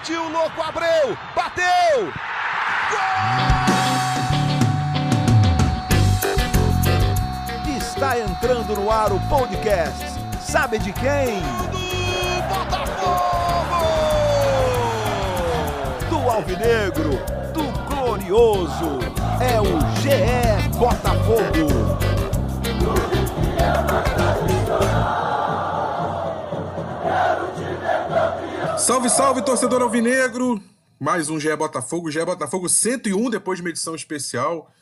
Partiu, louco, Abreu! Bateu! Gol! Está entrando no ar o podcast. Sabe de quem? Do Botafogo! Do Alvinegro, do Glorioso. É o GE Botafogo. Salve, salve, torcedor alvinegro! Mais um GE Botafogo, GE Botafogo 101, depois de uma edição especial,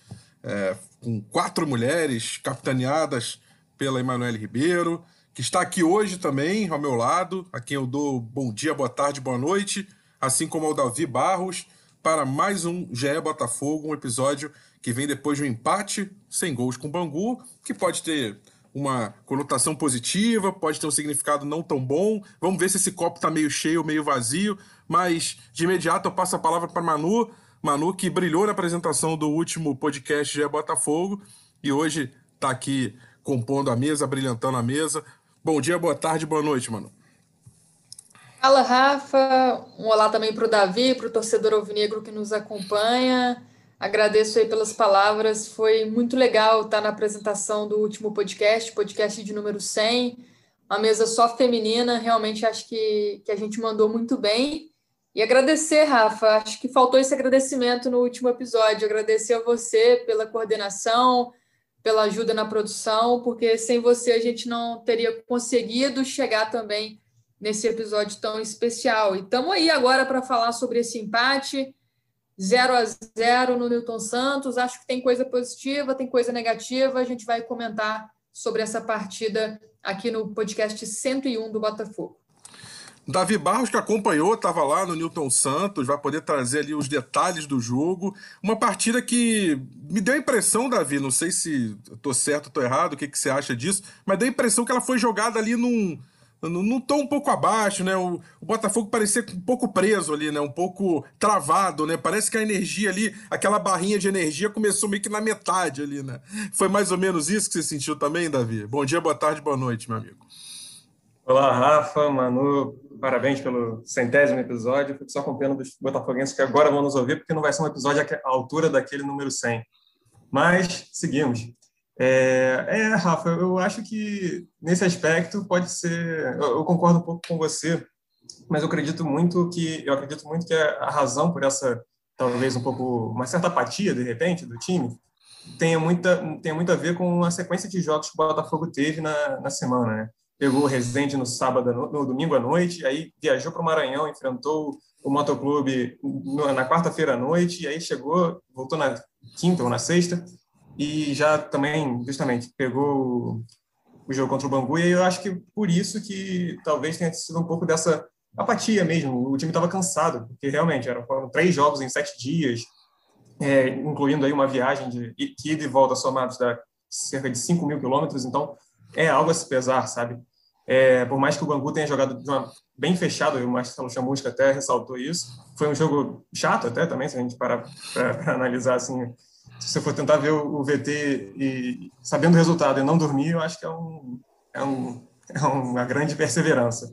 é, com quatro mulheres capitaneadas pela Emanuele Ribeiro, que está aqui hoje também, ao meu lado, a quem eu dou bom dia, boa tarde, boa noite, assim como ao Davi Barros, para mais um GE Botafogo, um episódio que vem depois de um empate sem gols com o Bangu, que pode ter uma conotação positiva, pode ter um significado não tão bom. Vamos ver se esse copo está meio cheio ou meio vazio. Mas de imediato eu passo a palavra para Manu. Manu, que brilhou na apresentação do último podcast de Botafogo e hoje está aqui compondo a mesa, brilhantando a mesa. Bom dia, boa tarde, boa noite, Manu. Fala, Rafa. Um olá também para o Davi, para o torcedor alvinegro que nos acompanha. Agradeço aí pelas palavras. Foi muito legal estar na apresentação do último podcast, podcast de número 100. Uma mesa só feminina. Realmente acho que, que a gente mandou muito bem. E agradecer, Rafa. Acho que faltou esse agradecimento no último episódio. Agradecer a você pela coordenação, pela ajuda na produção, porque sem você a gente não teria conseguido chegar também nesse episódio tão especial. E estamos aí agora para falar sobre esse empate 0 a 0 no Newton Santos. Acho que tem coisa positiva, tem coisa negativa. A gente vai comentar sobre essa partida aqui no podcast 101 do Botafogo. Davi Barros, que acompanhou, estava lá no Newton Santos, vai poder trazer ali os detalhes do jogo. Uma partida que me deu a impressão, Davi, não sei se estou certo ou estou errado, o que, que você acha disso, mas deu a impressão que ela foi jogada ali num, não tô um pouco abaixo, né? O, o, Botafogo parecia um pouco preso ali, né? Um pouco travado, né? Parece que a energia ali, aquela barrinha de energia começou meio que na metade ali, né? Foi mais ou menos isso que você sentiu também, Davi? Bom dia, boa tarde, boa noite, meu amigo. Olá, Rafa, Manu, parabéns pelo centésimo episódio. Fico só com pena dos botafoguenses que agora vão nos ouvir, porque não vai ser um episódio à altura daquele número 100. Mas, seguimos. É, é, Rafa, eu acho que nesse aspecto pode ser. Eu, eu, concordo um pouco com você, mas eu acredito muito que eu acredito muito que a razão por essa talvez um pouco uma certa apatia de repente do time tenha muita tenha muito a ver com a sequência de jogos que o Botafogo teve na, na semana, né? Pegou o Resende no sábado, no domingo à noite, aí viajou para o Maranhão, enfrentou o Motoclube na quarta-feira à noite, e aí chegou, voltou na quinta ou na sexta, e já também, justamente, pegou o jogo contra o Bangu, e eu acho que por isso que talvez tenha sido um pouco dessa apatia mesmo. O time estava cansado, porque realmente eram, foram três jogos em sete dias, é, incluindo aí uma viagem de ida e volta somados da cerca de 5 mil quilômetros, então é algo a se pesar, sabe? É, por mais que o Bangu tenha jogado uma, bem fechado, o Marcelo Chamusca até ressaltou isso, foi um jogo chato até também, se a gente parar para analisar assim se você for tentar ver o, VT e sabendo o resultado e não dormir, eu acho que é, um, é, um, é uma grande perseverança.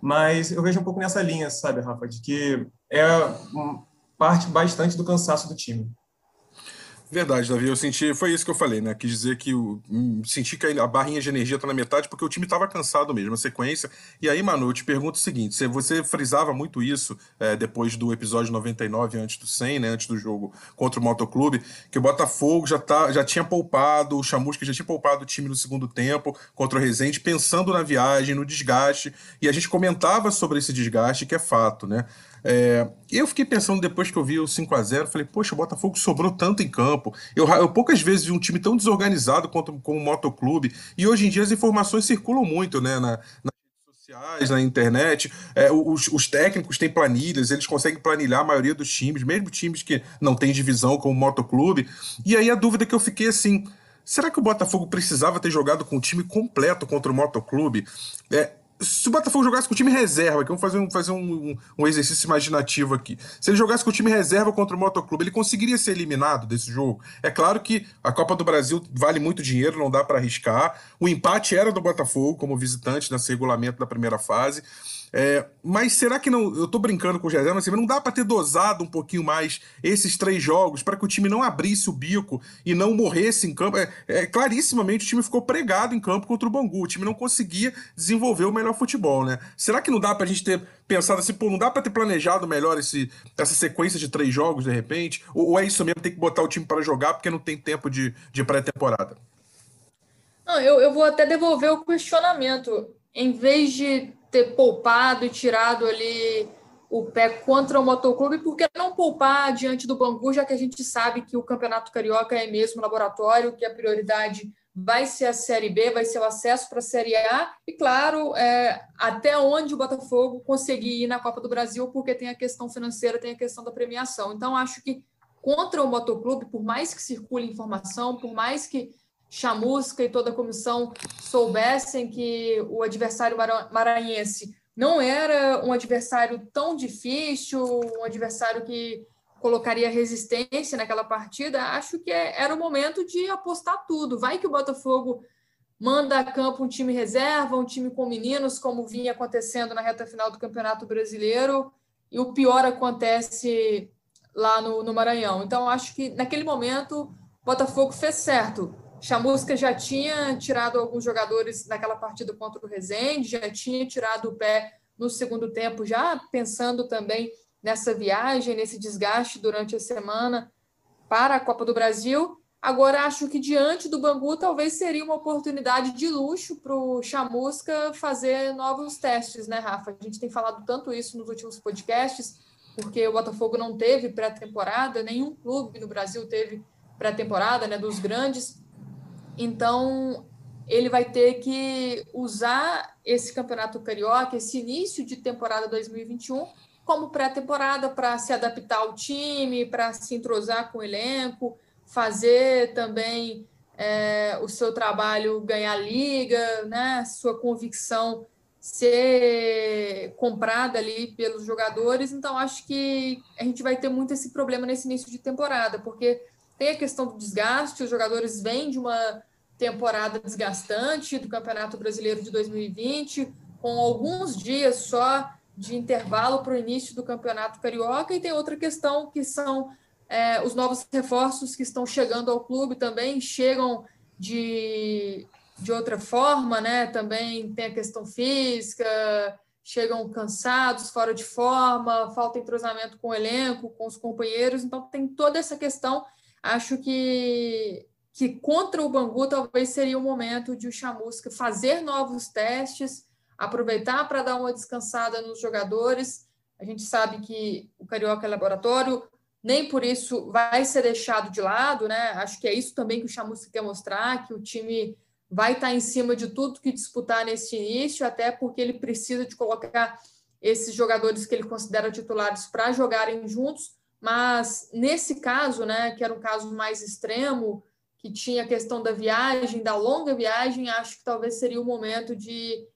Mas eu vejo um pouco nessa linha, sabe, Rafa, de que é parte bastante do cansaço do time. Verdade, Davi. Eu senti. Foi isso que eu falei, né? Quis dizer que o, hum, senti que a barrinha de energia tá na metade porque o time estava cansado mesmo, a sequência. E aí, Manu, eu te pergunto o seguinte: você, você frisava muito isso é, depois do episódio 99, antes do 100, né? Antes do jogo contra o Motoclube, que o Botafogo já, tá, já tinha poupado, o Chamusca já tinha poupado o time no segundo tempo contra o Rezende, pensando na viagem, no desgaste. E a gente comentava sobre esse desgaste, que é fato, né? É, eu fiquei pensando depois que eu vi o 5 a 0 falei, poxa, o Botafogo sobrou tanto em campo. Eu, eu poucas vezes vi um time tão desorganizado quanto como o Motoclube. E hoje em dia as informações circulam muito, né? Na, sociais, na internet. É, os, os, técnicos têm planilhas, eles conseguem planilhar a maioria dos times, mesmo times que não têm divisão como o Motoclube. E aí a dúvida que eu fiquei assim. Será que o Botafogo precisava ter jogado com o time completo contra o Motoclube? É, se o Botafogo jogasse com o time reserva, que vamos fazer, um, fazer um, um, exercício imaginativo aqui. Se ele jogasse com o time reserva contra o Motoclube, ele conseguiria ser eliminado desse jogo? É claro que a Copa do Brasil vale muito dinheiro, não dá para arriscar. O empate era do Botafogo como visitante nesse regulamento da primeira fase. É, mas será que não. Eu tô brincando com o José, mas não dá para ter dosado um pouquinho mais esses três jogos para que o time não abrisse o bico e não morresse em campo? É, é, clarissimamente o time ficou pregado em campo contra o Bangu. O time não conseguia desenvolver o melhor futebol, né? Será que não dá pra gente ter pensado assim, pô, não dá para ter planejado melhor esse, essa sequência de três jogos de repente? Ou, ou é isso mesmo, tem que botar o time para jogar porque não tem tempo de, de pré-temporada? Não, eu, eu vou até devolver o questionamento. Em vez de ter poupado e tirado ali o pé contra o Motoclube, por que não poupar diante do Bangu, já que a gente sabe que o Campeonato Carioca é mesmo laboratório, que a prioridade vai ser a Série B, vai ser o acesso para a Série A, e claro, é, até onde o Botafogo conseguir ir na Copa do Brasil, porque tem a questão financeira, tem a questão da premiação. Então, acho que contra o Motoclube, por mais que circule informação, por mais que Chamusca e toda a comissão soubessem que o adversário maranhense não era um adversário tão difícil, um adversário que colocaria resistência naquela partida, acho que é, era o momento de apostar tudo. Vai que o Botafogo manda a campo um time reserva, um time com meninos, como vinha acontecendo na reta final do Campeonato Brasileiro, e o pior acontece lá no, no Maranhão. Então, acho que naquele momento o Botafogo fez certo Chamusca já tinha tirado alguns jogadores naquela partida contra o Rezende, já tinha tirado o pé no segundo tempo, já pensando também nessa viagem, nesse desgaste durante a semana para a Copa do Brasil. Agora, acho que diante do Bangu, talvez seria uma oportunidade de luxo para o Chamusca fazer novos testes, né, Rafa? A gente tem falado tanto isso nos últimos podcasts, porque o Botafogo não teve pré-temporada, nenhum clube no Brasil teve pré-temporada, né, dos grandes. Então, ele vai ter que usar esse campeonato carioca, esse início de temporada 2021, como pré-temporada para se adaptar ao time, para se entrosar com o elenco, fazer também é, o seu trabalho ganhar liga, né? Sua convicção ser comprada ali pelos jogadores. Então, acho que a gente vai ter muito esse problema nesse início de temporada, porque tem a questão do desgaste, os jogadores vêm de uma temporada desgastante do Campeonato Brasileiro de 2020, com alguns dias só de intervalo para o início do Campeonato Carioca, e tem outra questão que são é, os novos reforços que estão chegando ao clube também, chegam de, de outra forma, né? Também tem a questão física, chegam cansados, fora de forma, falta entrosamento com o elenco, com os companheiros, então tem toda essa questão Acho que, que contra o Bangu talvez seria o momento de o Chamusca fazer novos testes, aproveitar para dar uma descansada nos jogadores. A gente sabe que o Carioca é laboratório, nem por isso vai ser deixado de lado, né? Acho que é isso também que o Chamusca quer mostrar, que o time vai estar em cima de tudo que disputar nesse início, até porque ele precisa de colocar esses jogadores que ele considera titulares para jogarem juntos, mas nesse caso, né, que era um caso mais extremo, que tinha a questão da viagem, da longa viagem, acho que talvez seria o momento de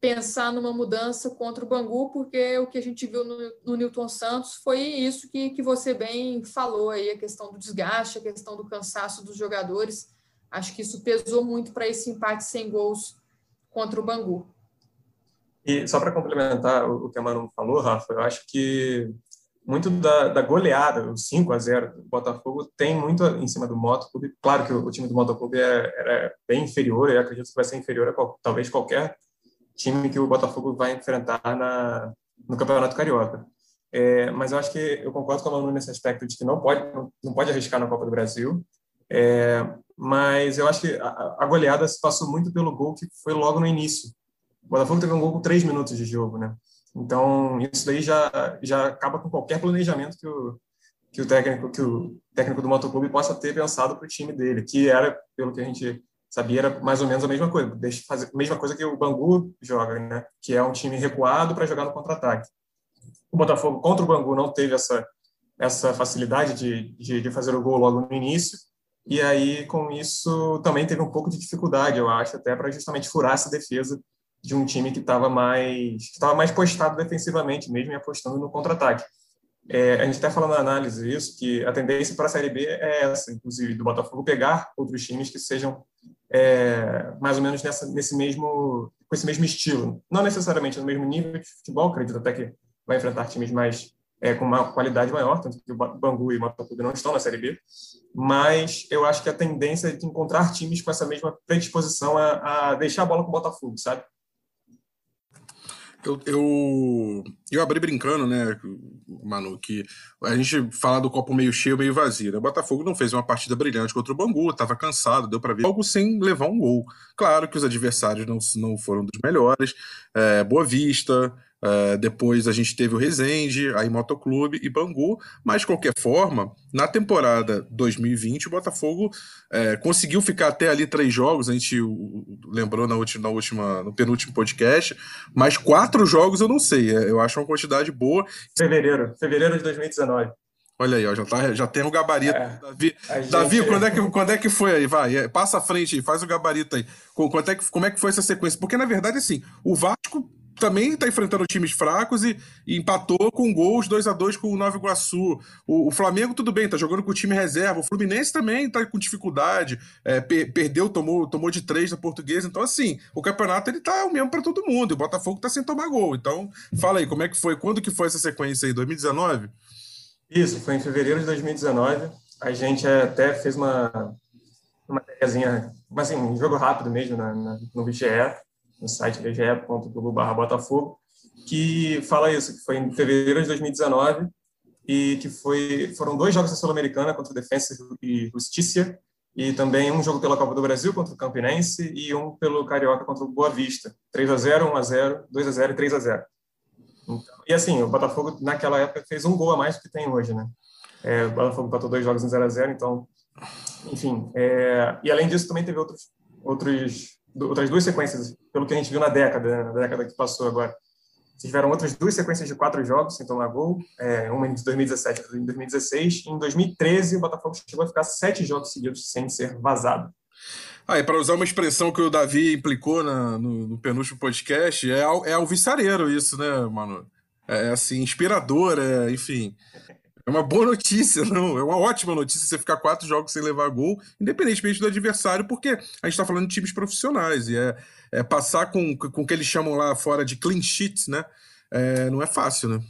pensar numa mudança contra o Bangu, porque o que a gente viu no, no Newton Santos foi isso que, que você bem falou aí, a questão do desgaste, a questão do cansaço dos jogadores. Acho que isso pesou muito para esse empate sem gols contra o Bangu. E só para complementar o que a Manu falou, Rafa, eu acho que muito da, da, goleada, o 5 a 0 do Botafogo, tem muito em cima do Motoclube. Claro que o, o time do Motoclube é, era bem inferior, eu acredito que vai ser inferior a qual, talvez qualquer time que o Botafogo vai enfrentar na, no Campeonato Carioca. É, mas eu acho que eu concordo com a Manu nesse aspecto de que não pode, não, não pode arriscar na Copa do Brasil. É, mas eu acho que a, a, goleada se passou muito pelo gol que foi logo no início. O Botafogo teve um gol com três minutos de jogo, né? Então, isso daí já, já acaba com qualquer planejamento que o, que o técnico que o técnico do motoclube possa ter pensado para o time dele, que era, pelo que a gente sabia, era mais ou menos a mesma coisa, deixa fazer a mesma coisa que o Bangu joga, né? Que é um time recuado para jogar no contra-ataque. O Botafogo contra o Bangu não teve essa essa facilidade de, de, de fazer o gol logo no início, e aí com isso também teve um pouco de dificuldade, eu acho, até para justamente furar essa defesa de um time que estava mais estava mais postado defensivamente mesmo e apostando no contra-ataque. É, a gente até falando na análise isso que a tendência para a Série B é essa, inclusive do Botafogo pegar outros times que sejam é, mais ou menos nessa, nesse mesmo com esse mesmo estilo. Não necessariamente no mesmo nível de futebol, acredito até que vai enfrentar times mais é, com uma qualidade maior, tanto que o Bangu e o Botafogo não estão na Série B, mas eu acho que a tendência é de encontrar times com essa mesma predisposição a, a deixar a bola com o Botafogo, sabe? Eu, eu, eu abri brincando, né, Manu, que a gente fala do copo meio cheio, meio vazio. Né? O Botafogo não fez uma partida brilhante contra o Bangu, estava cansado, deu para ver algo sem levar um gol. Claro que os adversários não, não foram dos melhores. É, Boa Vista, Uh, depois a gente teve o Resende, aí Motoclube e Bangu, mas de qualquer forma, na temporada 2020, o Botafogo é, conseguiu ficar até ali três jogos, a gente lembrou na última, na última, no penúltimo podcast, mas quatro jogos eu não sei, é, eu acho uma quantidade boa. Fevereiro, fevereiro de 2019. Olha aí, ó, já, tá, já tem o gabarito. É, Davi, gente... Davi quando, é que, quando é que foi aí? Vai, é, passa à frente aí, faz o gabarito aí. Quanto é que, como é que foi essa sequência? Porque, na verdade, assim, o Vasco também está enfrentando times fracos e, e, empatou com gols 2 a 2 com o Nova Iguaçu. O, o, Flamengo, tudo bem, está jogando com o time reserva. O Fluminense também está com dificuldade. É, per, perdeu, tomou, tomou de três da portuguesa. Então, assim, o campeonato ele tá o mesmo para todo mundo. O Botafogo está sem tomar gol. Então, fala aí, como é que foi? Quando que foi essa sequência aí? 2019? Isso, foi em fevereiro de 2019. A gente até fez uma, uma matériazinha, assim, um jogo rápido mesmo na, na, no BGE no site bge.globo.barra Botafogo, que fala isso, que foi em fevereiro de 2019 e que foi, foram dois jogos da Sul-Americana contra o Defensa e Justiça e também um jogo pela Copa do Brasil contra o Campinense e um pelo Carioca contra o Boa Vista. 3 a 0 1 a 0 2 a 0 e 3 a 0 então, E assim, o Botafogo naquela época fez um gol a mais do que tem hoje, né? É, o Botafogo empatou dois jogos em 0 a 0 então, enfim. É, e além disso, também teve outros, outros outras duas sequências, pelo que a gente viu na década, né, na década que passou agora. Tiveram outras duas sequências de quatro jogos sem tomar gol, é, uma em 2017 e outra em 2016. E em 2013, o Botafogo chegou a ficar sete jogos seguidos sem ser vazado. Ah, para usar uma expressão que o Davi implicou na, no, no penúltimo podcast, é, é alvissareiro isso, né, mano? É assim, inspirador, é, enfim. É uma boa notícia, não. É uma ótima notícia você ficar quatro jogos sem levar gol, independentemente do adversário, porque a gente está falando de times profissionais e é, é, passar com o que eles chamam lá fora de clean sheets, né? É, não é fácil, né?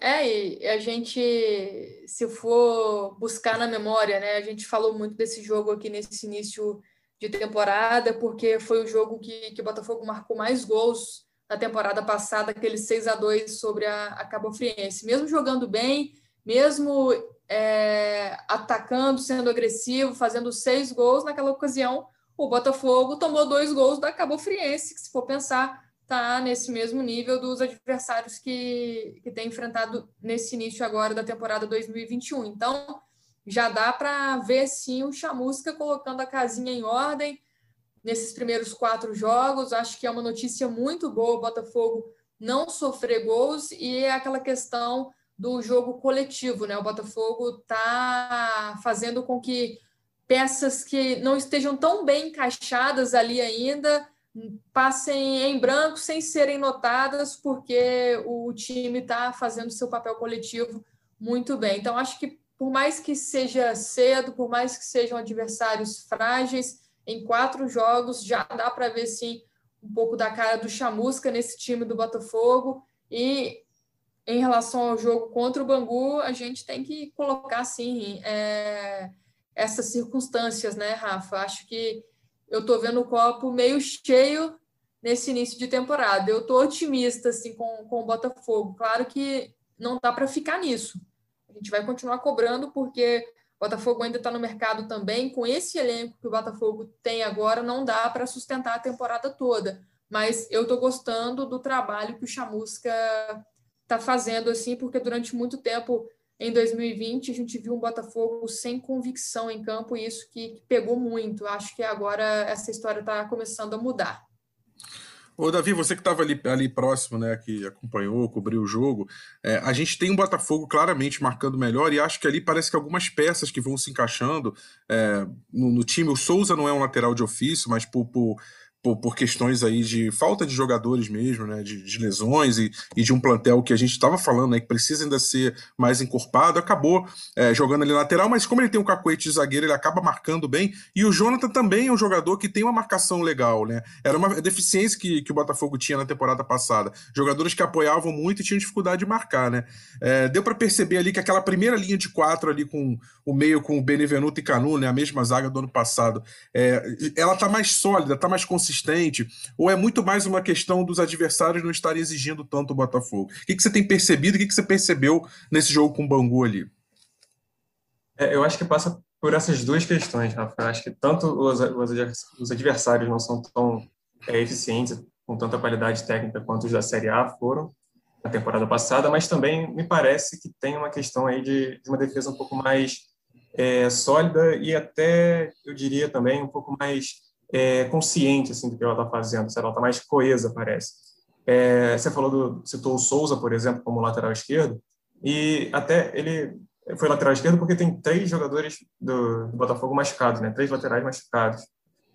É, e a gente, se for buscar na memória, né? A gente falou muito desse jogo aqui nesse início de temporada, porque foi o jogo que, que o Botafogo marcou mais gols na temporada passada, aquele 6 a 2 sobre a, a Cabo Friense. Mesmo jogando bem, mesmo é, atacando, sendo agressivo, fazendo seis gols, naquela ocasião o Botafogo tomou dois gols da Cabo Friense, que se for pensar, está nesse mesmo nível dos adversários que, que tem enfrentado nesse início agora da temporada 2021. Então, já dá para ver sim o Chamusca colocando a casinha em ordem, nesses primeiros quatro jogos. Acho que é uma notícia muito boa o Botafogo não sofrer gols e é aquela questão do jogo coletivo, né? O Botafogo está fazendo com que peças que não estejam tão bem encaixadas ali ainda passem em branco sem serem notadas, porque o time está fazendo seu papel coletivo muito bem. Então, acho que por mais que seja cedo, por mais que sejam adversários frágeis, em quatro jogos já dá para ver sim um pouco da cara do Chamusca nesse time do Botafogo e em relação ao jogo contra o Bangu a gente tem que colocar sim é, essas circunstâncias, né, Rafa? Acho que eu estou vendo o copo meio cheio nesse início de temporada. Eu estou otimista assim com, com o Botafogo. Claro que não dá para ficar nisso. A gente vai continuar cobrando porque Botafogo ainda está no mercado também. Com esse elenco que o Botafogo tem agora, não dá para sustentar a temporada toda. Mas eu estou gostando do trabalho que o Chamusca está fazendo, assim, porque durante muito tempo, em 2020, a gente viu um Botafogo sem convicção em campo, e isso que, que pegou muito. Acho que agora essa história está começando a mudar. Ô, Davi, você que estava ali, ali próximo, né, que acompanhou, cobriu o jogo, é, a gente tem um Botafogo claramente marcando melhor e acho que ali parece que algumas peças que vão se encaixando é, no, no, time. O Souza não é um lateral de ofício, mas por, por, por, por, questões aí de falta de jogadores mesmo, né, de, de lesões e, e, de um plantel que a gente estava falando, né, que precisa ainda ser mais encorpado, acabou é, jogando ali lateral, mas como ele tem um cacoete de zagueiro, ele acaba marcando bem, e o Jonathan também é um jogador que tem uma marcação legal, né, era uma deficiência que, que o Botafogo tinha na temporada passada, jogadores que apoiavam muito e tinham dificuldade de marcar, né, é, deu para perceber ali que aquela primeira linha de quatro ali com o meio com o Benevenuto e Canu, né, a mesma zaga do ano passado, é, ela tá mais sólida, tá mais consistente consistente? Ou é muito mais uma questão dos adversários não estarem exigindo tanto o Botafogo? O que, que você tem percebido? O que, que você percebeu nesse jogo com o Bangu ali? É, eu acho que passa por essas duas questões, Rafa. Acho que tanto os, os adversários não são tão é, eficientes, com tanta qualidade técnica quanto os da Série A foram na temporada passada, mas também me parece que tem uma questão aí de, de uma defesa um pouco mais é, sólida e até, eu diria também, um pouco mais é, consciente assim do que ela está fazendo, ela está mais coesa, parece. É, você falou do, citou o Souza, por exemplo, como lateral esquerdo, e até ele foi lateral esquerdo porque tem três jogadores do, do Botafogo machucados, né? Três laterais machucados.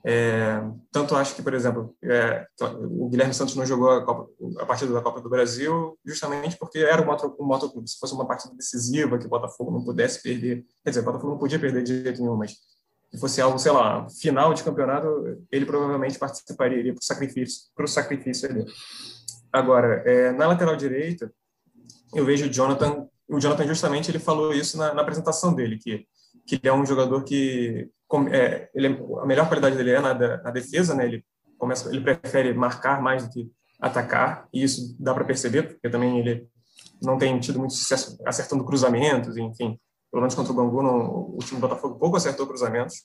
É, tanto acho que, por exemplo, é, o Guilherme Santos não jogou a, Copa, a, partida da Copa do Brasil justamente porque era um, moto, motoclube. Se fosse uma partida decisiva que o Botafogo não pudesse perder, quer dizer, o Botafogo não podia perder de jeito nenhum, mas se fosse algo, sei lá, final de campeonato, ele provavelmente participaria, para o sacrifício, pro sacrifício ali. Agora, é, na lateral direita, eu vejo o Jonathan, o Jonathan justamente ele falou isso na, na apresentação dele, que, que ele é um jogador que é, ele, a melhor qualidade dele é na, na defesa, né? Ele começa, ele prefere marcar mais do que atacar, e isso dá para perceber, porque também ele não tem tido muito sucesso acertando cruzamentos, enfim pelo menos contra o Bangu, o time do Botafogo pouco acertou cruzamentos,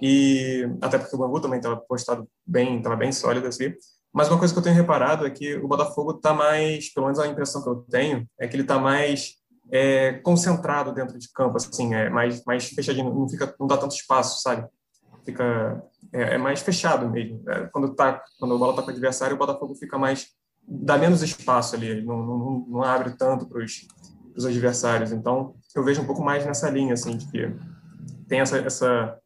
e até porque o Bangu também estava postado bem, estava bem sólido assim. Mas uma coisa que eu tenho reparado é que o Botafogo está mais, pelo menos a impressão que eu tenho, é que ele está mais é, concentrado dentro de campo, assim, é mais, mais fechadinho, não fica, não dá tanto espaço, sabe? Fica é, é mais fechado mesmo. É, quando tá, quando a bola está com o adversário, o Botafogo fica mais dá menos espaço ali, não, não, não abre tanto para os adversários. Então, eu vejo um pouco mais nessa linha, assim, de que tem essa, essa,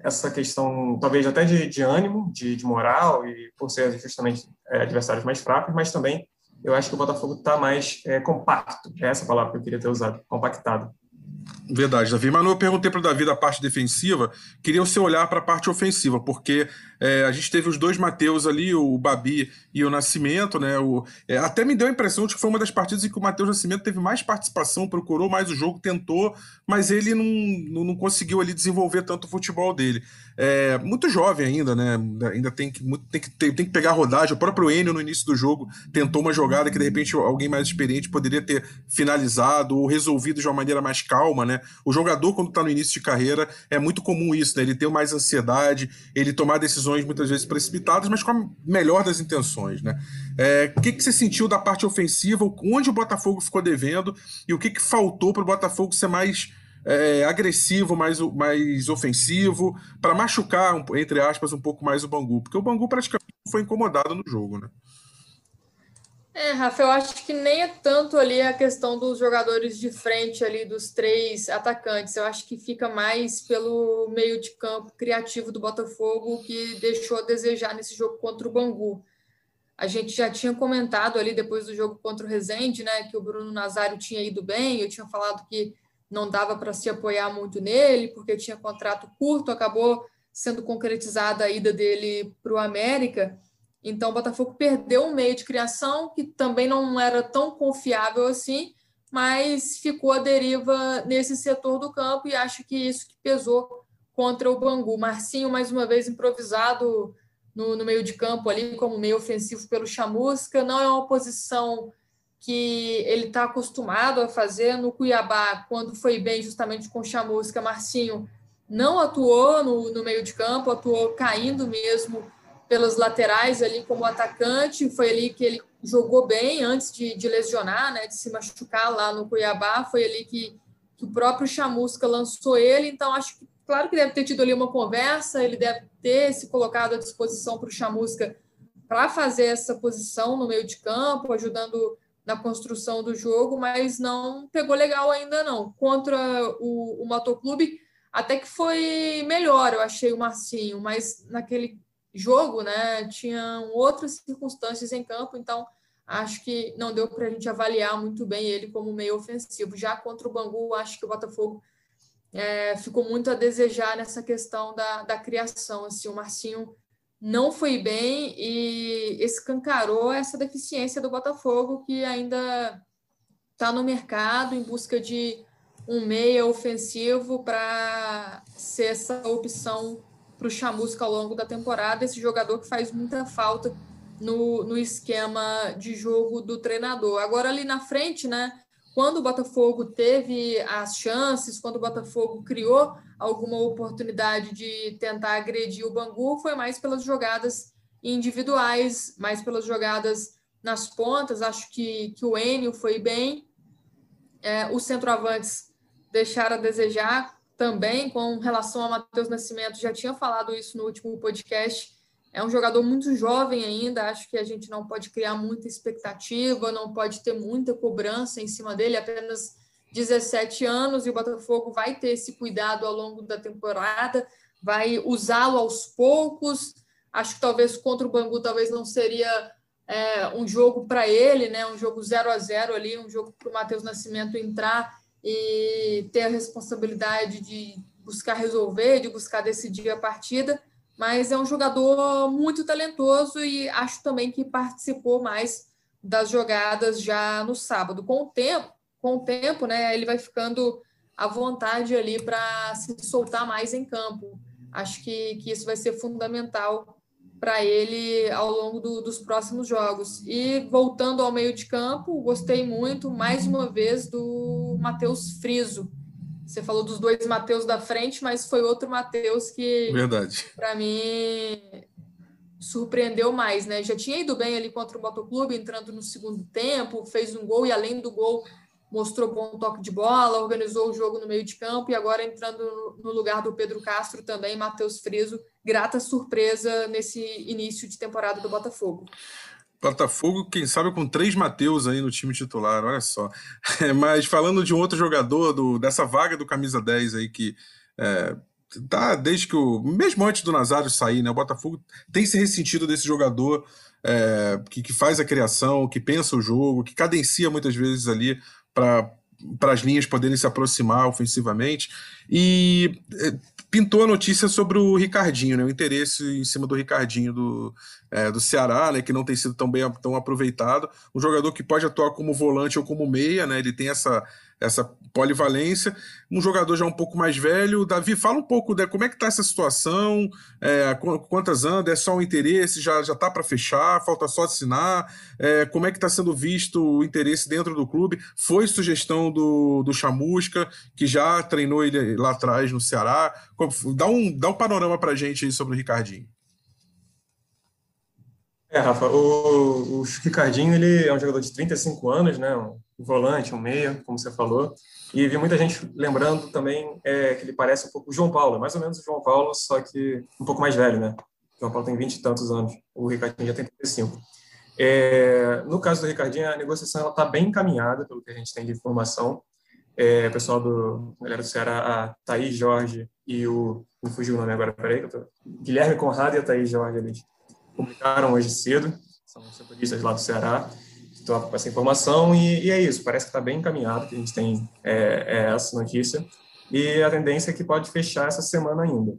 essa questão, talvez até de, de ânimo, de, de moral, e por ser justamente é, adversários mais fracos, mas também eu acho que o Botafogo está mais é, compacto. É essa palavra que eu queria ter usado, compactado. Verdade, Davi. Mas eu perguntei para o Davi da parte defensiva, queria o seu olhar para a parte ofensiva, porque é, a gente teve os dois Mateus ali, o Babi e o Nascimento, né? O, é, até me deu a impressão de que foi uma das partidas em que o Matheus Nascimento teve mais participação, procurou mais o jogo, tentou, mas ele não, não, conseguiu ali desenvolver tanto o futebol dele. É, muito jovem ainda, né? Ainda tem que, tem que, tem, tem que pegar rodagem. O próprio Enio, no início do jogo, tentou uma jogada que de repente alguém mais experiente poderia ter finalizado ou resolvido de uma maneira mais calma, né? O jogador, quando está no início de carreira, é muito comum isso, né? Ele ter mais ansiedade, ele tomar decisões muitas vezes precipitadas, mas com a melhor das intenções, né? É, o que, que você sentiu da parte ofensiva? Onde o Botafogo ficou devendo e o que, que faltou para o Botafogo ser mais é, agressivo, mais, mais ofensivo, para machucar, entre aspas, um pouco mais o Bangu, porque o Bangu praticamente foi incomodado no jogo, né? É, Rafa, eu acho que nem é tanto ali a questão dos jogadores de frente ali, dos três atacantes. Eu acho que fica mais pelo meio de campo criativo do Botafogo, que deixou a desejar nesse jogo contra o Bangu. A gente já tinha comentado ali depois do jogo contra o Rezende, né, que o Bruno Nazário tinha ido bem. Eu tinha falado que não dava para se apoiar muito nele, porque tinha contrato curto, acabou sendo concretizada a ida dele para o América. Então, o Botafogo perdeu um meio de criação que também não era tão confiável assim, mas ficou à deriva nesse setor do campo e acho que isso que pesou contra o Bangu. Marcinho, mais uma vez, improvisado no, no meio de campo ali, como meio ofensivo pelo Chamusca. Não é uma posição que ele está acostumado a fazer. No Cuiabá, quando foi bem justamente com o Chamusca, Marcinho não atuou no, no meio de campo, atuou caindo mesmo pelas laterais ali como atacante. Foi ali que ele jogou bem antes de, de lesionar, né, de se machucar lá no Cuiabá. Foi ali que, que o próprio Chamusca lançou ele. Então, acho que, claro que deve ter tido ali uma conversa, ele deve ter se colocado à disposição para o Chamusca para fazer essa posição no meio de campo, ajudando na construção do jogo, mas não pegou legal ainda não. Contra o, o Motoclube, até que foi melhor, eu achei o Marcinho, mas naquele jogo, né, tinham outras circunstâncias em campo, então acho que não deu para a gente avaliar muito bem ele como meio ofensivo. Já contra o Bangu, acho que o Botafogo é, ficou muito a desejar nessa questão da, da criação. Assim, o Marcinho não foi bem e escancarou essa deficiência do Botafogo, que ainda está no mercado em busca de um meia ofensivo para ser essa opção para o Chamusca ao longo da temporada. Esse jogador que faz muita falta no, no esquema de jogo do treinador. Agora, ali na frente, né? Quando o Botafogo teve as chances, quando o Botafogo criou alguma oportunidade de tentar agredir o Bangu, foi mais pelas jogadas individuais, mais pelas jogadas nas pontas. Acho que, que o Enio foi bem. É, os centroavantes deixaram a desejar também com relação a Matheus Nascimento. Já tinha falado isso no último podcast é um jogador muito jovem ainda, acho que a gente não pode criar muita expectativa, não pode ter muita cobrança em cima dele, apenas 17 anos, e o Botafogo vai ter esse cuidado ao longo da temporada, vai usá-lo aos poucos. Acho que talvez contra o Bangu talvez não seria é, um jogo para ele, né? Um jogo 0 a 0 ali, um jogo para o Matheus Nascimento entrar e ter a responsabilidade de buscar resolver, de buscar decidir a partida mas é um jogador muito talentoso e acho também que participou mais das jogadas já no sábado. Com o tempo, com o tempo, né, ele vai ficando à vontade ali para se soltar mais em campo. Acho que, que isso vai ser fundamental para ele ao longo do, dos próximos jogos. E voltando ao meio de campo, gostei muito, mais uma vez, do Matheus Friso você falou dos dois Mateus da frente, mas foi outro Mateus que, verdade, para mim surpreendeu mais, né? Já tinha ido bem ali contra o Motoclube, entrando no segundo tempo, fez um gol e além do gol mostrou bom toque de bola, organizou o jogo no meio de campo e agora entrando no lugar do Pedro Castro também, Matheus Friso, grata surpresa nesse início de temporada do Botafogo. Botafogo, quem sabe com três Mateus aí no time titular, olha só. Mas falando de um outro jogador, do, dessa vaga do camisa 10 aí que é, tá desde que o. Mesmo antes do Nazário sair, né? O Botafogo tem se ressentido desse jogador é, que, que faz a criação, que pensa o jogo, que cadencia muitas vezes ali para para as linhas poderem se aproximar ofensivamente. E é, pintou a notícia sobre o Ricardinho, né, o interesse em cima do Ricardinho do, é, do Ceará, né, que não tem sido tão bem tão aproveitado. Um jogador que pode atuar como volante ou como meia, né, ele tem essa, essa polivalência. Um jogador já um pouco mais velho. Davi, fala um pouco de como é que está essa situação, é, quantas andas, é só um interesse, já já está para fechar, falta só assinar. É, como é que está sendo visto o interesse dentro do clube? Foi sugestão do, do Chamusca, que já treinou ele lá atrás no Ceará. Dá um, dá um panorama para a gente aí sobre o Ricardinho. É, Rafa, o, o Ricardinho ele é um jogador de 35 anos, né? Um volante, um meia, como você falou. E vi muita gente lembrando também é, que ele parece um pouco o João Paulo, mais ou menos o João Paulo, só que um pouco mais velho, né? O João Paulo tem 20 e tantos anos, o Ricardinho já tem 35. É, no caso do Ricardinho, a negociação está bem encaminhada, pelo que a gente tem de informação. É, o pessoal do galera do Ceará, a Thaís Jorge e o. Me fugiu o nome agora, peraí. Tô, Guilherme Conrado e a Thaís Jorge, eles publicaram hoje cedo, são setoristas lá do Ceará, com essa informação, e, e é isso, parece que está bem encaminhado, que a gente tem é, é essa notícia, e a tendência é que pode fechar essa semana ainda.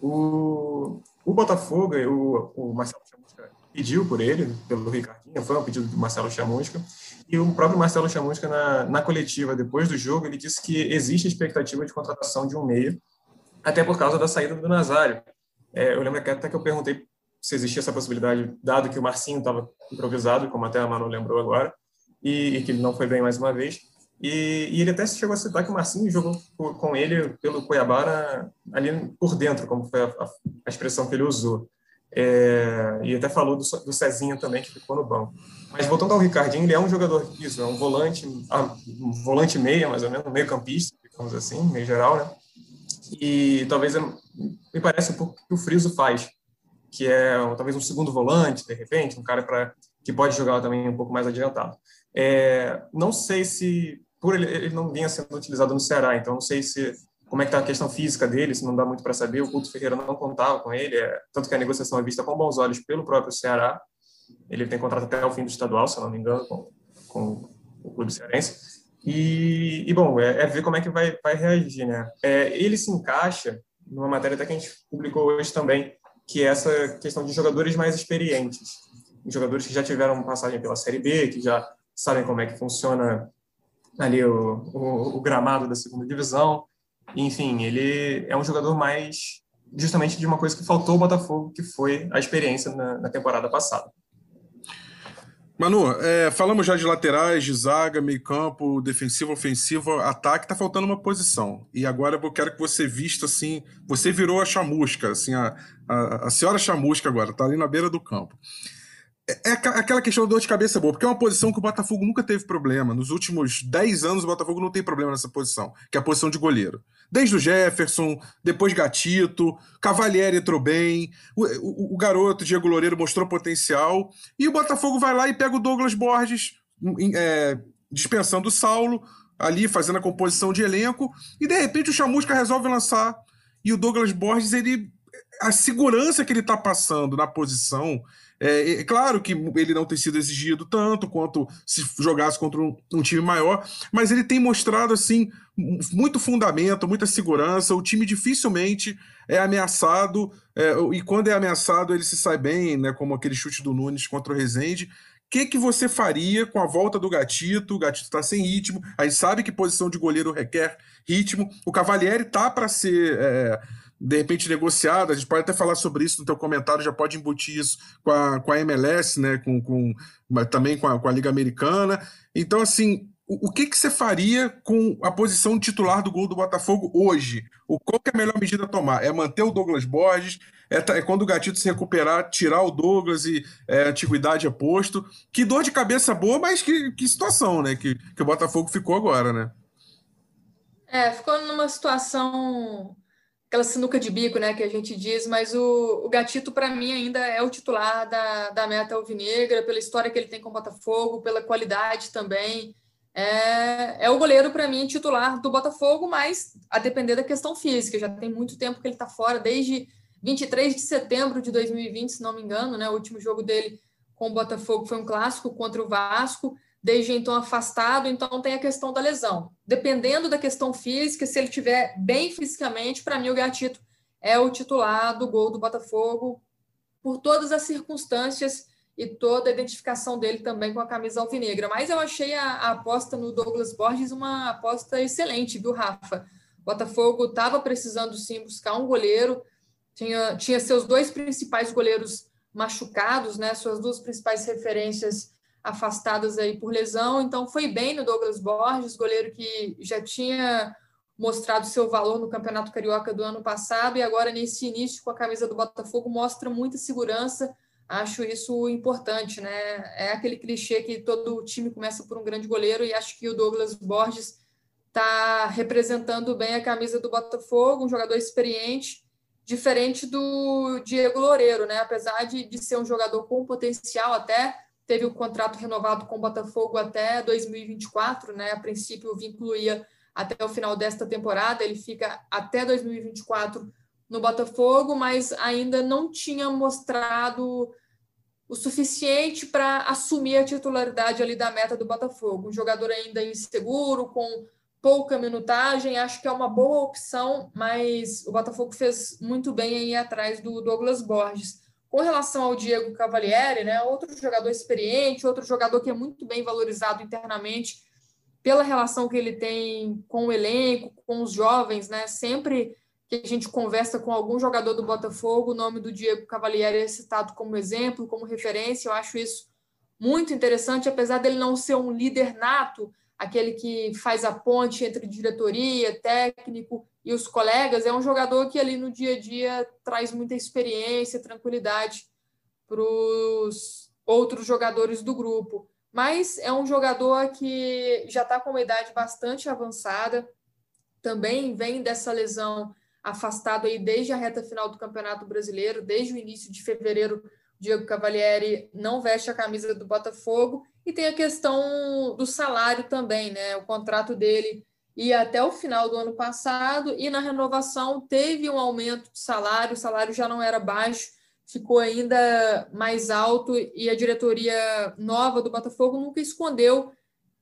O, o Botafogo, o, o Marcelo Chamusca pediu por ele, pelo Ricardinho, foi um pedido do Marcelo Chamusca, e o próprio Marcelo Chamusca, na, na coletiva, depois do jogo, ele disse que existe expectativa de contratação de um meio, até por causa da saída do Nazário. É, eu lembro até que eu perguntei se existia essa possibilidade, dado que o Marcinho estava improvisado, como até a Manu lembrou agora, e, e, que ele não foi bem mais uma vez. E, e ele até chegou a citar que o Marcinho jogou por, com ele pelo Cuiabá ali por dentro, como foi a, a, a expressão que ele usou. É, e até falou do, do Cezinha também, que ficou no banco. Mas voltando ao Ricardinho, ele é um jogador, isso, é um volante, ah, um volante meia, mais ou menos, meio campista, digamos assim, meio geral, né? E talvez, me parece um pouco que o Friso faz que é talvez um segundo volante, de repente, um cara para que pode jogar também um pouco mais adiantado. É, não sei se por ele, ele não vinha sendo utilizado no Ceará, então não sei se como é que está a questão física dele, se não dá muito para saber. O Couto Ferreira não contava com ele, é, tanto que a negociação é vista com bons olhos pelo próprio Ceará. Ele tem contrato até o fim do estadual, se não me engano, com, com o clube cearense. E, e bom, é, é, ver como é que vai, vai reagir, né? É, ele se encaixa numa matéria até que a gente publicou hoje também, que é essa questão de jogadores mais experientes, jogadores que já tiveram passagem pela Série B, que já sabem como é que funciona ali o, o, o gramado da segunda divisão. Enfim, ele é um jogador mais justamente de uma coisa que faltou ao Botafogo, que foi a experiência na, na temporada passada. Manu, é, falamos já de laterais, de zaga, meio campo, defensivo, ofensivo, ataque, tá faltando uma posição. E agora eu quero que você vista assim, você virou a chamusca, assim, a, a, a senhora chamusca agora, tá ali na beira do campo. É, é aquela questão da dor de cabeça boa, porque é uma posição que o Botafogo nunca teve problema. Nos últimos 10 anos, o Botafogo não tem problema nessa posição, que é a posição de goleiro. Desde o Jefferson, depois Gatito, Cavalieri entrou bem, o, o, o garoto Diego Loureiro mostrou potencial, e o Botafogo vai lá e pega o Douglas Borges, é, dispensando o Saulo, ali fazendo a composição de elenco, e de repente o Chamusca resolve lançar. E o Douglas Borges, ele. A segurança que ele está passando na posição é, é, claro que ele não tem sido exigido tanto quanto se jogasse contra um, um, time maior, mas ele tem mostrado assim muito fundamento, muita segurança. O time dificilmente é ameaçado é, e quando é ameaçado ele se sai bem, né? Como aquele chute do Nunes contra o Rezende. O que, que você faria com a volta do Gatito? O Gatito está sem ritmo. A gente sabe que posição de goleiro requer ritmo. O Cavalieri tá para ser é, de repente negociado, a gente pode até falar sobre isso no teu comentário, já pode embutir isso com a, com a MLS, né, com, com, também com a, com a Liga Americana. Então, assim, o, o, que, que você faria com a posição titular do gol do Botafogo hoje? O, qual que é a melhor medida a tomar? É manter o Douglas Borges? É, é quando o Gatito se recuperar, tirar o Douglas e é, antiguidade é posto? Que dor de cabeça boa, mas que, que situação, né, que, que o Botafogo ficou agora, né? É, ficou numa situação aquela sinuca de bico, né, que a gente diz, mas o, o Gatito, para mim, ainda é o titular da, da meta alvinegra, pela história que ele tem com o Botafogo, pela qualidade também. É, é o goleiro, para mim, titular do Botafogo, mas a depender da questão física. Já tem muito tempo que ele está fora, desde 23 de setembro de 2020, se não me engano, né, o último jogo dele com o Botafogo foi um clássico contra o Vasco desde então afastado, então tem a questão da lesão. Dependendo da questão física, se ele tiver bem fisicamente, para mim o Gatito é o titular do gol do Botafogo por todas as circunstâncias e toda a identificação dele também com a camisa alvinegra. Mas eu achei a, a aposta no Douglas Borges uma aposta excelente, viu, Rafa? O Botafogo estava precisando sim buscar um goleiro, tinha, tinha seus dois principais goleiros machucados, né? Suas duas principais referências afastadas aí por lesão, então foi bem no Douglas Borges, goleiro que já tinha mostrado seu valor no Campeonato Carioca do ano passado e agora nesse início com a camisa do Botafogo mostra muita segurança. Acho isso importante, né? É aquele clichê que todo time começa por um grande goleiro e acho que o Douglas Borges está representando bem a camisa do Botafogo, um jogador experiente, diferente do Diego Loureiro, né? Apesar de, de ser um jogador com potencial até, teve o contrato renovado com o Botafogo até 2024, né? A princípio o vínculo ia até o final desta temporada, ele fica até 2024 no Botafogo, mas ainda não tinha mostrado o suficiente para assumir a titularidade ali da meta do Botafogo. Um jogador ainda inseguro, com pouca minutagem, acho que é uma boa opção, mas o Botafogo fez muito bem em ir atrás do Douglas Borges. Com relação ao Diego Cavalieri, né, outro jogador experiente, outro jogador que é muito bem valorizado internamente pela relação que ele tem com o elenco, com os jovens, né? Sempre que a gente conversa com algum jogador do Botafogo, o nome do Diego Cavalieri é citado como exemplo, como referência. Eu acho isso muito interessante, apesar dele não ser um líder nato, aquele que faz a ponte entre diretoria, técnico e os colegas, é um jogador que ali no dia a dia traz muita experiência, tranquilidade para os outros jogadores do grupo. Mas é um jogador que já está com uma idade bastante avançada, também vem dessa lesão afastado aí desde a reta final do Campeonato Brasileiro, desde o início de fevereiro, Diego Cavalieri não veste a camisa do Botafogo e tem a questão do salário também, né? O contrato dele e até o final do ano passado, e na renovação teve um aumento de salário, o salário já não era baixo, ficou ainda mais alto, e a diretoria nova do Botafogo nunca escondeu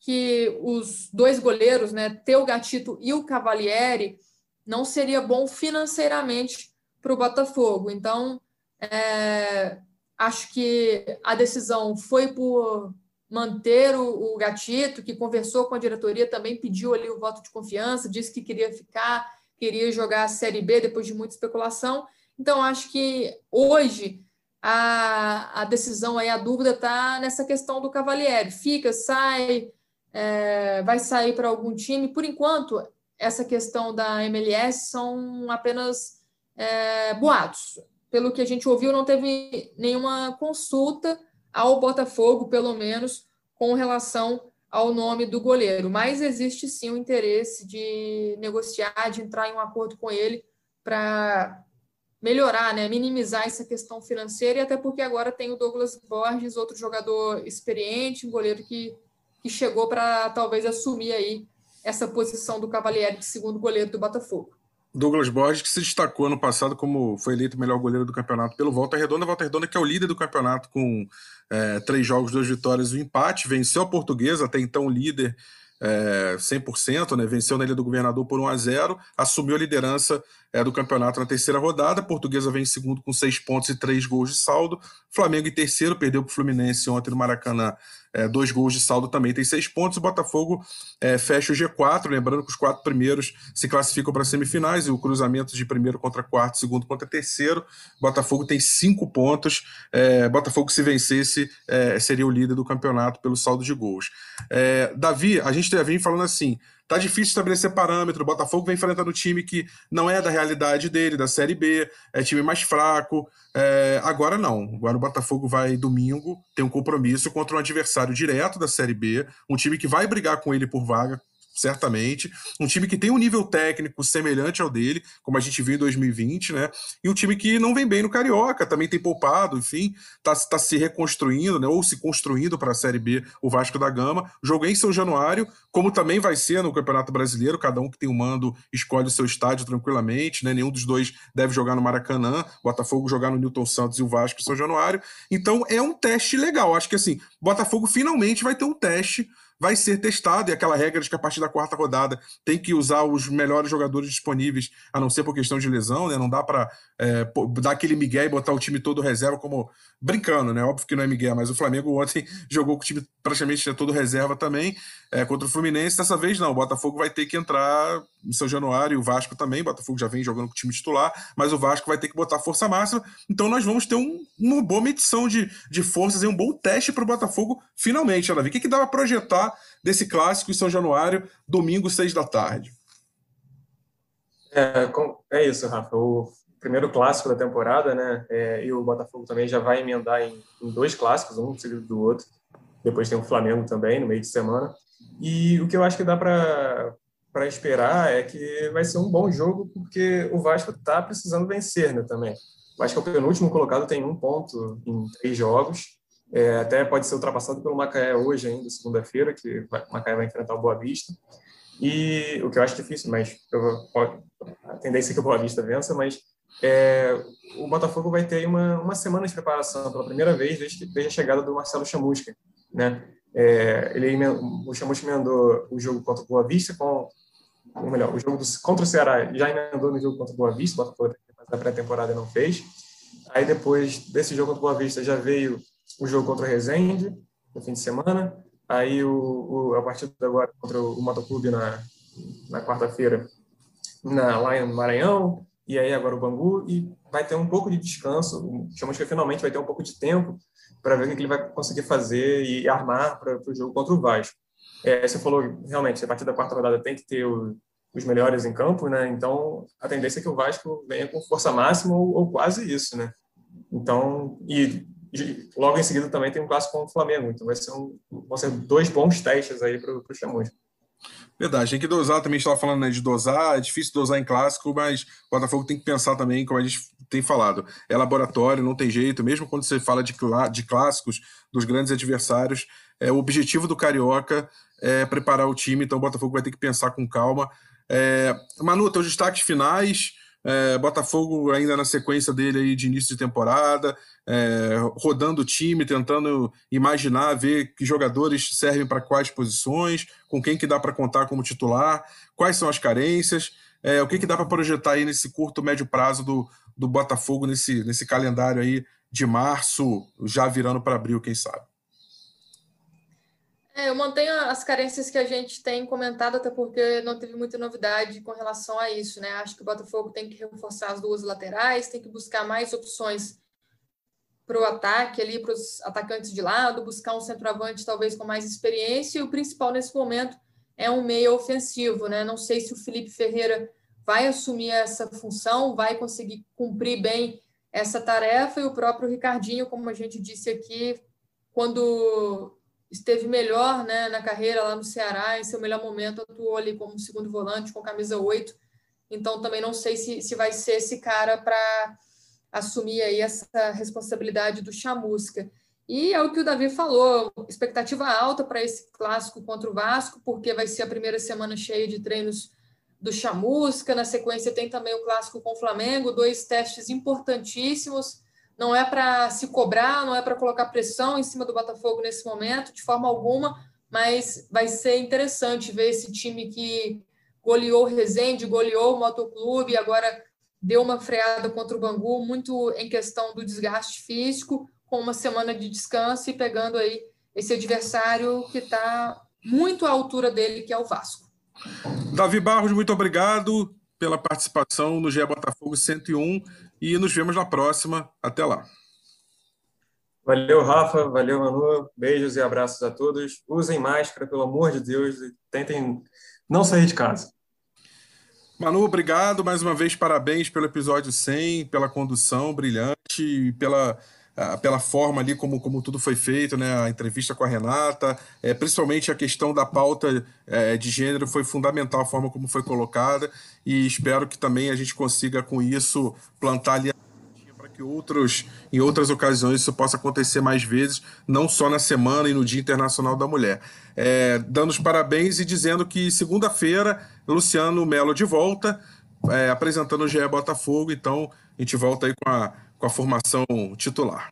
que os dois goleiros, né, Teu Gatito e o Cavalieri, não seria bom financeiramente para o Botafogo. Então, é, acho que a decisão foi por manter o, o Gatito, que conversou com a diretoria, também pediu ali o voto de confiança, disse que queria ficar, queria jogar a Série B depois de muita especulação. Então, acho que hoje a, a decisão aí, a dúvida está nessa questão do Cavalieri. Fica, sai, é, vai sair para algum time. Por enquanto, essa questão da MLS são apenas é, boatos. Pelo que a gente ouviu, não teve nenhuma consulta ao Botafogo, pelo menos, com relação ao nome do goleiro. Mas existe sim o interesse de negociar, de entrar em um acordo com ele para melhorar, né, minimizar essa questão financeira, e até porque agora tem o Douglas Borges, outro jogador experiente, um goleiro que, que chegou para talvez assumir aí essa posição do Cavalieri de segundo goleiro do Botafogo. Douglas Borges, que se destacou ano passado como foi eleito melhor goleiro do campeonato pelo Volta Redonda. Volta Redonda, que é o líder do campeonato com é, três jogos, duas vitórias e um empate. Venceu a Portuguesa, até então líder é, 100%, né? venceu na Ilha do Governador por 1 a 0 assumiu a liderança é, do campeonato na terceira rodada. A Portuguesa vem em segundo com seis pontos e três gols de saldo. Flamengo em terceiro, perdeu para o Fluminense ontem no Maracanã é, dois gols de saldo também, tem seis pontos. O Botafogo é, fecha o G4, lembrando que os quatro primeiros se classificam para semifinais e o cruzamento de primeiro contra quarto, segundo contra terceiro. Botafogo tem cinco pontos. É, Botafogo, se vencesse, é, seria o líder do campeonato pelo saldo de gols. É, Davi, a gente vem falando assim. Tá difícil estabelecer parâmetro. O Botafogo vem enfrentando um time que não é da realidade dele, da Série B, é time mais fraco. É, agora não. Agora o Botafogo vai domingo ter um compromisso contra um adversário direto da Série B, um time que vai brigar com ele por vaga certamente. Um time que tem um nível técnico semelhante ao dele, como a gente viu em 2020, né? E um time que não vem bem no Carioca, também tem poupado, enfim, tá, tá se reconstruindo, né? Ou se construindo para a Série B, o Vasco da Gama. Jogo em São Januário, como também vai ser no Campeonato Brasileiro, cada um que tem um mando escolhe o seu estádio tranquilamente, né? Nenhum dos dois deve jogar no Maracanã, Botafogo jogar no Newton Santos e o Vasco em São Januário. Então é um teste legal. Acho que assim, Botafogo finalmente vai ter um teste vai ser testado, e aquela regra de que a partir da quarta rodada tem que usar os melhores jogadores disponíveis, a não ser por questão de lesão, né? Não dá para é, dar aquele migué e botar o time todo reserva como brincando, né? Óbvio que não é migué, mas o Flamengo ontem jogou com o time praticamente todo reserva também é, contra o Fluminense. Dessa vez não, o Botafogo vai ter que entrar em São Januário, o Vasco também, o Botafogo já vem jogando com o time titular, mas o Vasco vai ter que botar força máxima. Então nós vamos ter um, uma boa medição de, de forças e um bom teste para o Botafogo finalmente, Davi. O que, que dá para projetar desse clássico em São Januário, domingo, seis da tarde? É, é isso, Rafa. O primeiro clássico da temporada, né? É, e o Botafogo também já vai emendar em, em dois clássicos, um seguido do outro. Depois tem o Flamengo também no meio de semana. E o que eu acho que dá para para esperar é que vai ser um bom jogo, porque o Vasco está precisando vencer né, também. O Vasco é o penúltimo colocado, tem um ponto em três jogos. É, até pode ser ultrapassado pelo Macaé hoje ainda, segunda-feira, que o Macaé vai enfrentar o Boa Vista. E o que eu acho difícil, mas eu, a tendência é que o Boa Vista vença, mas é, o Botafogo vai ter uma, uma semana de preparação pela primeira vez desde, desde a chegada do Marcelo Chamusca. Né? É, ele, o Chamusca emendou o jogo contra o Boa Vista com ou melhor, o jogo do, contra o Ceará já emendou no jogo contra o Boa Vista, o Botafogo na pré-temporada não fez. Aí depois desse jogo contra o Boa Vista já veio o jogo contra o Resende, no fim de semana. Aí o, o a partir de agora contra o Motoclube na, na quarta-feira na, lá Maranhão, e aí agora o Bangu, e vai ter um pouco de descanso. O Chamusca finalmente vai ter um pouco de tempo para ver o que ele vai conseguir fazer e armar para o jogo contra o Vasco. É, você falou, realmente, a partir da quarta rodada tem que ter o, os melhores em campo, né? Então, a tendência é que o Vasco venha com força máxima ou, ou quase isso, né? Então, e, logo em seguida também tem um clássico com o Flamengo. Então, vai ser um, vão ser dois bons testes aí para o Chamusca. Verdade, tem que dosar também, estava falando né, de dosar, é difícil dosar em clássico, mas o Botafogo tem que pensar também, como a gente tem falado, é laboratório, não tem jeito, mesmo quando você fala de, de clássicos dos grandes adversários, é, o objetivo do Carioca é, preparar o time, então o Botafogo vai ter que pensar com calma. É, Manu, teus destaques finais. É, Botafogo ainda na sequência dele aí de início de temporada, é, rodando o time, tentando imaginar, ver que jogadores servem para quais posições, com quem que dá para contar como titular, quais são as carências, é, o que, que dá para projetar aí nesse curto, médio prazo do, do Botafogo, nesse, nesse calendário aí de março, já virando para abril, quem sabe. É, eu mantenho as carências que a gente tem comentado, até porque não teve muita novidade com relação a isso, né? Acho que o Botafogo tem que reforçar as duas laterais, tem que buscar mais opções para o ataque ali, para os atacantes de lado, buscar um centroavante talvez com mais experiência, e o principal nesse momento é um meio ofensivo, né? Não sei se o Felipe Ferreira vai assumir essa função, vai conseguir cumprir bem essa tarefa, e o próprio Ricardinho, como a gente disse aqui, quando esteve melhor né, na carreira lá no Ceará, em seu melhor momento, atuou ali como segundo volante, com camisa 8. Então, também não sei se, se vai ser esse cara para assumir aí essa responsabilidade do Chamusca. E é o que o Davi falou, expectativa alta para esse clássico contra o Vasco, porque vai ser a primeira semana cheia de treinos do Chamusca, na sequência tem também o clássico com o Flamengo, dois testes importantíssimos não é para se cobrar, não é para colocar pressão em cima do Botafogo nesse momento, de forma alguma, mas vai ser interessante ver esse time que goleou o Resende, goleou o Motoclube, agora deu uma freada contra o Bangu, muito em questão do desgaste físico, com uma semana de descanso e pegando aí esse adversário que está muito à altura dele, que é o Vasco. Davi Barros, muito obrigado pela participação no GE Botafogo 101 e nos vemos na próxima. Até lá. Valeu, Rafa. Valeu, Manu. Beijos e abraços a todos. Usem máscara, pelo amor de Deus, e tentem não sair de casa. Manu, obrigado mais uma vez. Parabéns pelo episódio 100, pela condução brilhante, pela pela forma ali como, como tudo foi feito, né? A entrevista com a Renata, é, principalmente a questão da pauta é, de gênero foi fundamental a forma como foi colocada e espero que também a gente consiga com isso plantar ali para que outros, em outras ocasiões isso possa acontecer mais vezes, não só na semana e no Dia Internacional da Mulher. É, dando os parabéns e dizendo que segunda-feira Luciano Melo de volta, é, apresentando o GE Botafogo, então a gente volta aí com a com a formação titular.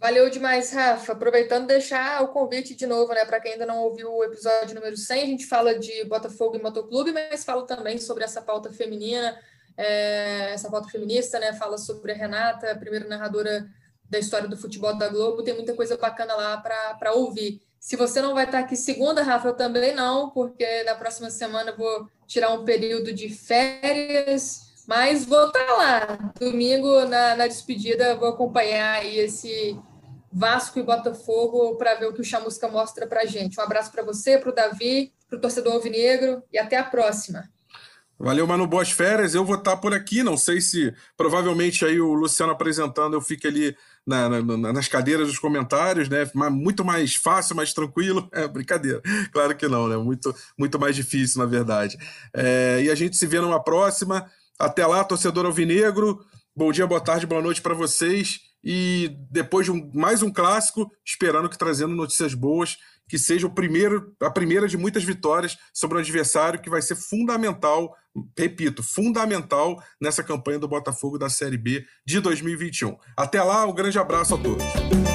Valeu demais, Rafa. Aproveitando, deixar o convite de novo, né, para quem ainda não ouviu o episódio número 100, a gente fala de Botafogo e Motoclube, mas fala também sobre essa pauta feminina, é, essa pauta feminista, né, fala sobre a Renata, a primeira narradora da história do futebol da Globo, tem muita coisa bacana lá para ouvir. Se você não vai estar aqui segunda, Rafa, eu também não, porque na próxima semana eu vou tirar um período de férias, mas vou estar tá lá. Domingo, na, na despedida, vou acompanhar aí esse Vasco e Botafogo para ver o que o Chamusca mostra para gente. Um abraço para você, para o Davi, para o torcedor alvinegro e até a próxima. Valeu, Manu, boas férias. Eu vou estar tá por aqui, não sei se provavelmente aí o Luciano apresentando eu fique ali na, na, nas cadeiras dos comentários, né? Muito mais fácil, mais tranquilo. É brincadeira, claro que não, né? Muito, muito mais difícil, na verdade. É, e a gente se vê numa próxima. Até lá, torcedor alvinegro. Bom dia, boa tarde, boa noite para vocês. E depois de um, mais um clássico, esperando que trazendo notícias boas, que seja o primeiro, a primeira de muitas vitórias sobre um adversário que vai ser fundamental, repito, fundamental nessa campanha do Botafogo da Série B de 2021. Até lá, um grande abraço a todos.